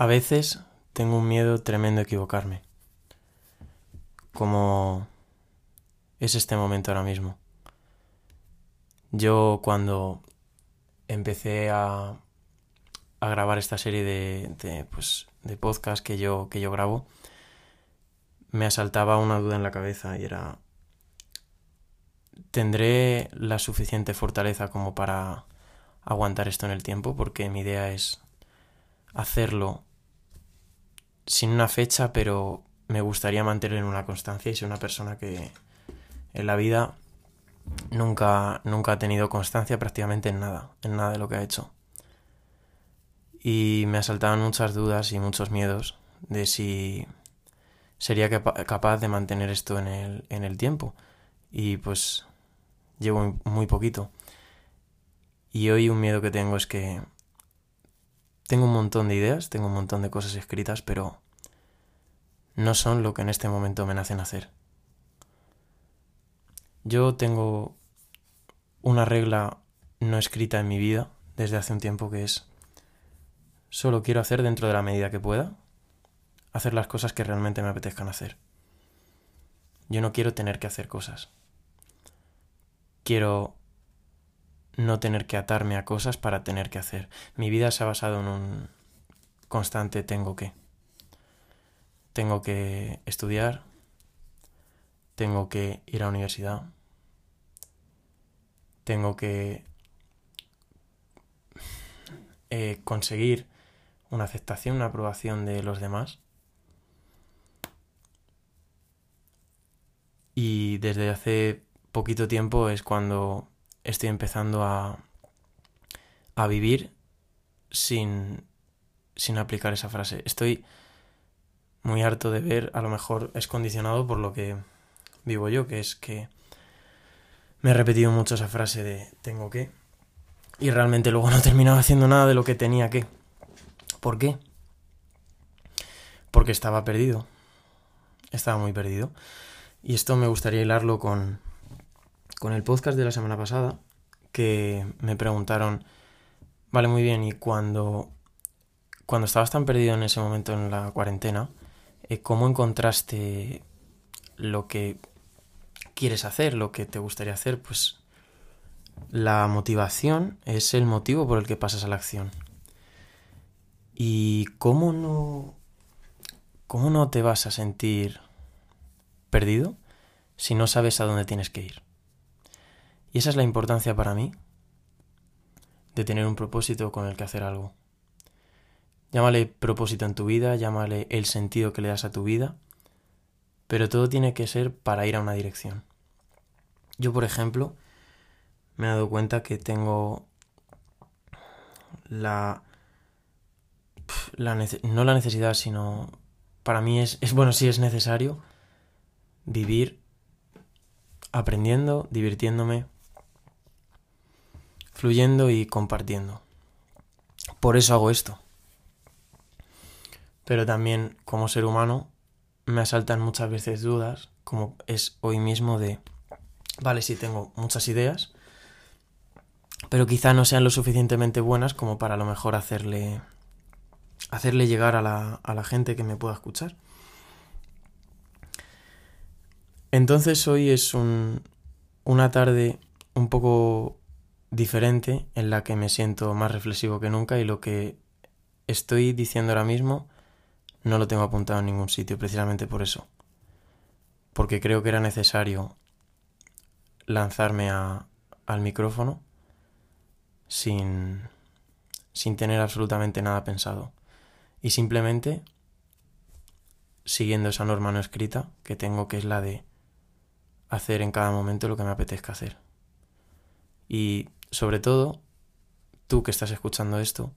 A veces tengo un miedo tremendo a equivocarme. Como es este momento ahora mismo. Yo cuando empecé a, grabar esta serie de, de, pues, de podcast que yo, que yo grabo, me asaltaba una duda en la cabeza y era, ¿tendré la suficiente fortaleza como para aguantar esto en el tiempo? Porque mi idea es hacerlo sin una fecha, pero me gustaría mantener una constancia y ser una persona que en la vida nunca, nunca ha tenido constancia prácticamente en nada, en nada de lo que ha hecho. Y me asaltaban muchas dudas y muchos miedos de si sería capaz de mantener esto en el, en el tiempo. Y pues llevo muy poquito. Y hoy un miedo que tengo es que tengo un montón de ideas, tengo un montón de cosas escritas, pero no son lo que en este momento me nacen hacer. Yo tengo una regla no escrita en mi vida desde hace un tiempo que es solo quiero hacer dentro de la medida que pueda, hacer las cosas que realmente me apetezcan hacer. Yo no quiero tener que hacer cosas. Quiero no tener que atarme a cosas para tener que hacer. Mi vida se ha basado en un constante tengo que. Tengo que estudiar, tengo que ir a la universidad, tengo que eh, conseguir una aceptación, una aprobación de los demás. Y desde hace poquito tiempo es cuando estoy empezando a, a vivir sin, sin aplicar esa frase. Estoy muy harto de ver, a lo mejor es condicionado por lo que vivo yo, que es que me he repetido mucho esa frase de tengo que y realmente luego no he terminado haciendo nada de lo que tenía que. ¿Por qué? Porque estaba perdido. Estaba muy perdido. Y esto me gustaría hilarlo con, con el podcast de la semana pasada, que me preguntaron, vale, muy bien, y cuando, cuando estabas tan perdido en ese momento en la cuarentena, eh, ¿cómo encontraste lo que quieres hacer, lo que te gustaría hacer? Pues la motivación es el motivo por el que pasas a la acción. ¿Y cómo no, cómo no te vas a sentir perdido si no sabes a dónde tienes que ir? Y esa es la importancia para mí de tener un propósito con el que hacer algo. Llámale propósito en tu vida, llámale el sentido que le das a tu vida, pero todo tiene que ser para ir a una dirección. Yo, por ejemplo, me he dado cuenta que tengo la, la no la necesidad, sino para mí es, es bueno, sí es necesario vivir aprendiendo, divirtiéndome, fluyendo y compartiendo. Por eso hago esto. Pero también como ser humano me asaltan muchas veces dudas, como es hoy mismo de, vale, sí tengo muchas ideas, pero quizá no sean lo suficientemente buenas como para a lo mejor hacerle hacerle llegar a la, a la gente que me pueda escuchar. Entonces hoy es un, una tarde un poco diferente en la que me siento más reflexivo que nunca y lo que estoy diciendo ahora mismo no lo tengo apuntado en ningún sitio, precisamente por eso. Porque creo que era necesario lanzarme a, al micrófono sin, sin tener absolutamente nada pensado. Y simplemente siguiendo esa norma no escrita que tengo, que es la de hacer en cada momento lo que me apetezca hacer. Y sobre todo, tú que estás escuchando esto,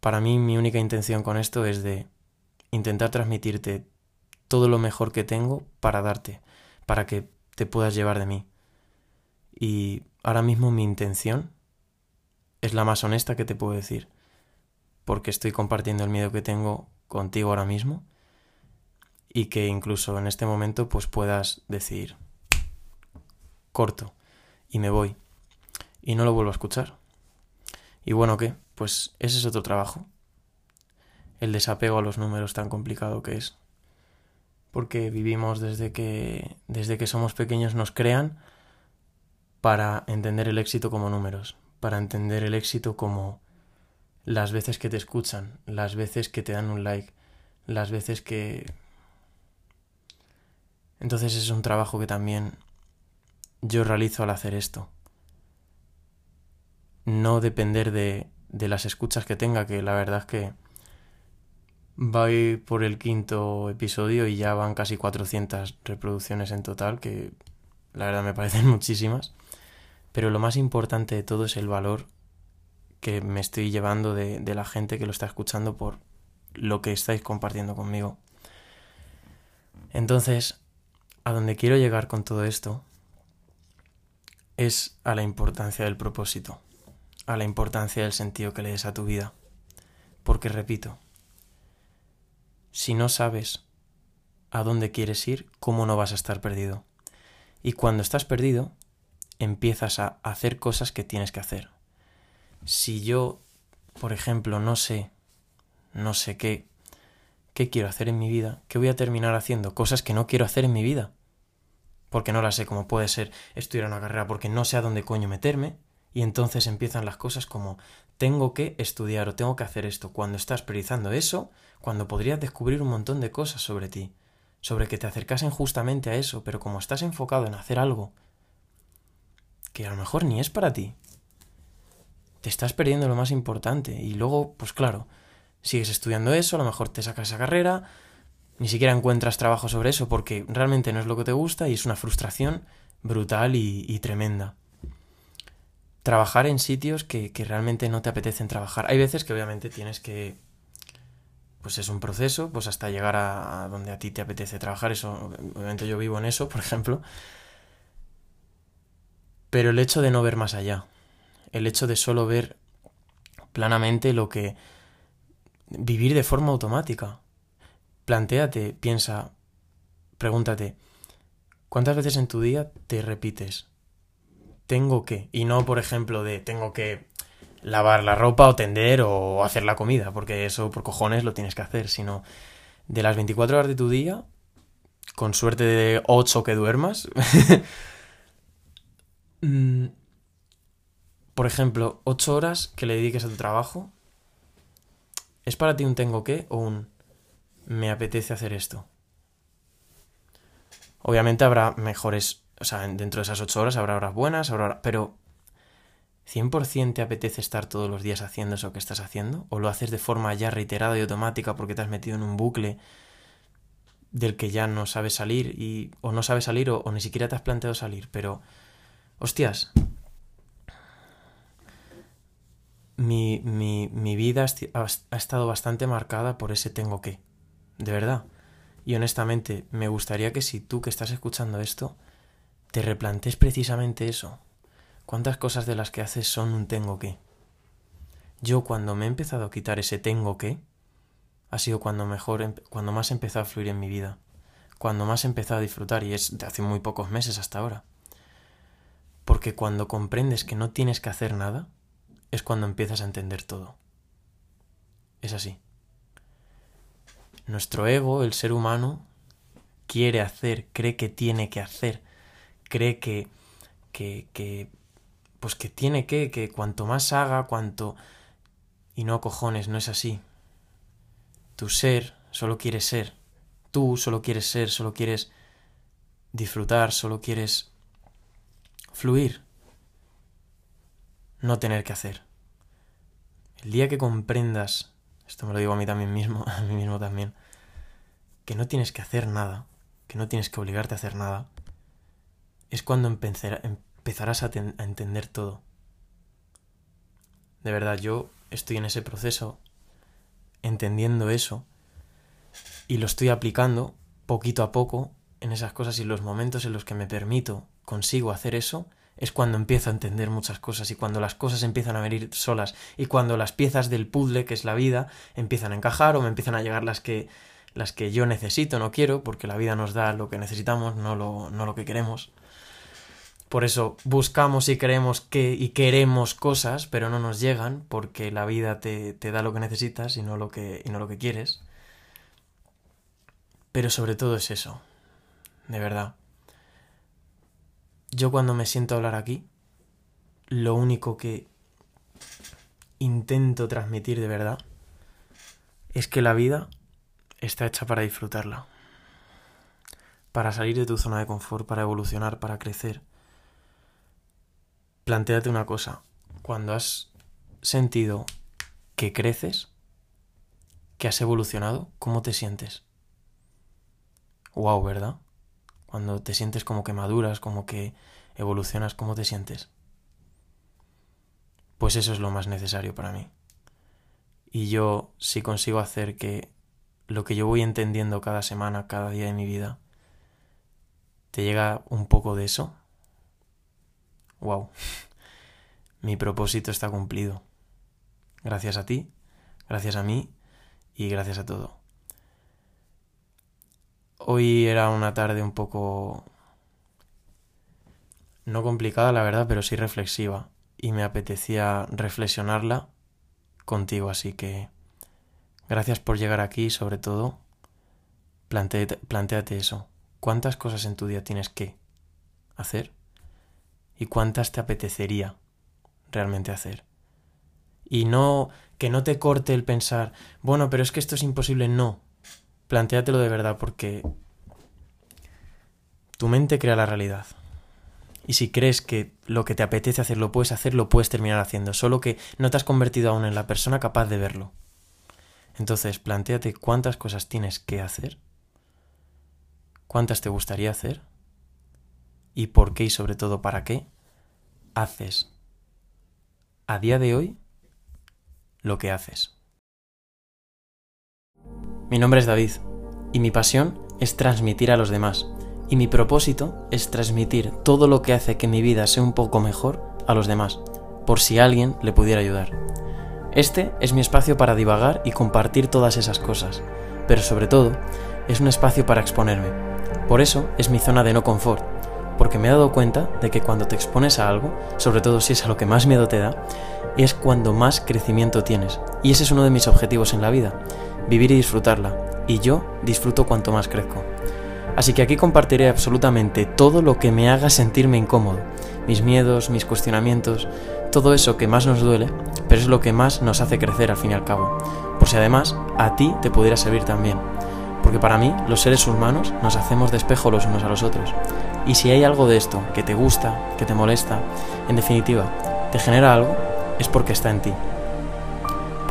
para mí mi única intención con esto es de intentar transmitirte todo lo mejor que tengo para darte, para que te puedas llevar de mí. Y ahora mismo mi intención es la más honesta que te puedo decir, porque estoy compartiendo el miedo que tengo contigo ahora mismo y que incluso en este momento pues puedas decir corto y me voy y no lo vuelvo a escuchar. Y bueno, ¿qué? Pues ese es otro trabajo el desapego a los números tan complicado que es. Porque vivimos desde que, desde que somos pequeños nos crean para entender el éxito como números, para entender el éxito como las veces que te escuchan, las veces que te dan un like, las veces que... Entonces es un trabajo que también yo realizo al hacer esto. No depender de, de las escuchas que tenga, que la verdad es que voy por el quinto episodio y ya van casi 400 reproducciones en total, que la verdad me parecen muchísimas. Pero lo más importante de todo es el valor que me estoy llevando de, de la gente que lo está escuchando por lo que estáis compartiendo conmigo. Entonces, a donde quiero llegar con todo esto es a la importancia del propósito a la importancia del sentido que le des a tu vida. Porque repito, si no sabes a dónde quieres ir, ¿cómo no vas a estar perdido? Y cuando estás perdido, empiezas a hacer cosas que tienes que hacer. Si yo, por ejemplo, no sé, no sé qué, qué quiero hacer en mi vida, ¿qué voy a terminar haciendo? Cosas que no quiero hacer en mi vida. Porque no las sé, como puede ser estudiar una carrera porque no sé a dónde coño meterme, y entonces empiezan las cosas como tengo que estudiar o tengo que hacer esto. Cuando estás priorizando eso, cuando podrías descubrir un montón de cosas sobre ti, sobre que te acercasen justamente a eso, pero como estás enfocado en hacer algo que a lo mejor ni es para ti, te estás perdiendo lo más importante. Y luego, pues claro, sigues estudiando eso, a lo mejor te sacas esa carrera, ni siquiera encuentras trabajo sobre eso porque realmente no es lo que te gusta y es una frustración brutal y, tremenda trabajar en sitios que, realmente no te apetecen trabajar. Hay veces que obviamente tienes que pues es un proceso, pues hasta llegar a, donde a ti te apetece trabajar, eso, obviamente yo vivo en eso, por ejemplo, pero el hecho de no ver más allá, el hecho de solo ver planamente lo que... vivir de forma automática. Plantéate, piensa, pregúntate, ¿cuántas veces en tu día te repites? tengo que. Y no, por ejemplo, de tengo que lavar la ropa o tender o hacer la comida, porque eso por cojones lo tienes que hacer, sino de las 24 horas de tu día, con suerte de 8 que duermas, mm, por ejemplo, 8 horas que le dediques a tu trabajo, ¿es para ti un tengo que o un me apetece hacer esto? Obviamente habrá mejores o sea, dentro de esas ocho horas habrá horas buenas, habrá pero ¿100% te apetece estar todos los días haciendo eso que estás haciendo? ¿O lo haces de forma ya reiterada y automática porque te has metido en un bucle del que ya no sabes salir y o no sabes salir o, ni siquiera te has planteado salir? Pero, hostias, mi, mi, mi vida ha estado bastante marcada por ese tengo que, de verdad. Y honestamente, me gustaría que si tú que estás escuchando esto, te replantes precisamente eso. ¿Cuántas cosas de las que haces son un tengo que? Yo cuando me he empezado a quitar ese tengo que, ha sido cuando mejor, cuando más he empezado a fluir en mi vida, cuando más he empezado a disfrutar y es de hace muy pocos meses hasta ahora. Porque cuando comprendes que no tienes que hacer nada, es cuando empiezas a entender todo. Es así. Nuestro ego, el ser humano, quiere hacer, cree que tiene que hacer, cree que, que, que, pues que tiene que, que cuanto más haga, cuanto... Y no cojones, no es así. Tu ser solo quiere ser. Tú solo quieres ser, solo quieres disfrutar, solo quieres fluir. No tener que hacer. El día que comprendas, esto me lo digo a mí también mismo, a mí mismo también, que no tienes que hacer nada, que no tienes que obligarte a hacer nada, es cuando empezarás a, entender todo. De verdad, yo estoy en ese proceso, entendiendo eso, y lo estoy aplicando poquito a poco en esas cosas y los momentos en los que me permito, consigo hacer eso, es cuando empiezo a entender muchas cosas y cuando las cosas empiezan a venir solas y cuando las piezas del puzzle que es la vida empiezan a encajar o me empiezan a llegar las que las que yo necesito, no quiero, porque la vida nos da lo que necesitamos, no lo, no lo que queremos. Por eso buscamos y creemos que y queremos cosas, pero no nos llegan, porque la vida te, te da lo que necesitas y no lo que, y no lo que quieres. Pero sobre todo es eso, de verdad. Yo cuando me siento a hablar aquí, lo único que intento transmitir de verdad es que la vida está hecha para disfrutarla, para salir de tu zona de confort, para evolucionar, para crecer. Plantéate una cosa, cuando has sentido que creces, que has evolucionado, ¿cómo te sientes? Wow, ¿verdad? Cuando te sientes como que maduras, como que evolucionas, ¿cómo te sientes? Pues eso es lo más necesario para mí. Y yo, si consigo hacer que lo que yo voy entendiendo cada semana, cada día de mi vida, te llega un poco de eso, wow, mi propósito está cumplido. Gracias a ti, gracias a mí y gracias a todo. Hoy era una tarde un poco... no complicada, la verdad, pero sí reflexiva. Y me apetecía reflexionarla contigo, así que gracias por llegar aquí sobre todo, planteate, eso. ¿Cuántas cosas en tu día tienes que hacer? ¿Y cuántas te apetecería realmente hacer? Y no que no te corte el pensar, bueno, pero es que esto es imposible, no plantéatelo de verdad porque tu mente crea la realidad. Y si crees que lo que te apetece hacer lo puedes hacer, lo puedes terminar haciendo, solo que no te has convertido aún en la persona capaz de verlo. Entonces, planteate cuántas cosas tienes que hacer, cuántas te gustaría hacer, y por qué y sobre todo para qué haces a día de hoy lo que haces. Mi nombre es David y mi pasión es transmitir a los demás y mi propósito es transmitir todo lo que hace que mi vida sea un poco mejor a los demás, por si alguien le pudiera ayudar. Este es mi espacio para divagar y compartir todas esas cosas, pero sobre todo es un espacio para exponerme. Por eso es mi zona de no confort, porque me he dado cuenta de que cuando te expones a algo, sobre todo si es a lo que más miedo te da, es cuando más crecimiento tienes. Y ese es uno de mis objetivos en la vida, vivir y disfrutarla, y yo disfruto cuanto más crezco. Así que aquí compartiré absolutamente todo lo que me haga sentirme incómodo, mis miedos, mis cuestionamientos, todo eso que más nos duele, pero es lo que más nos hace crecer al fin y al cabo, por si además a ti te pudiera servir también. Porque para mí, los seres humanos nos hacemos de espejo los unos a los otros. Y si hay algo de esto que te gusta, que te molesta, en definitiva, te genera algo, es porque está en ti.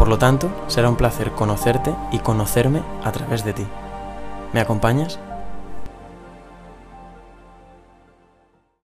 Por lo tanto, será un placer conocerte y conocerme a través de ti. ¿Me acompañas?